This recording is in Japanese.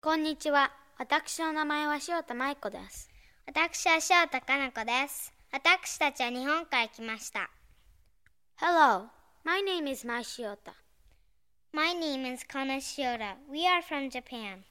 こんにちは。私の名前は塩田舞子です。私は塩田かな子です。私たちは日本から来ました。Hello, my name is Mai Shiota. My name is Kana Shiota. We are from Japan.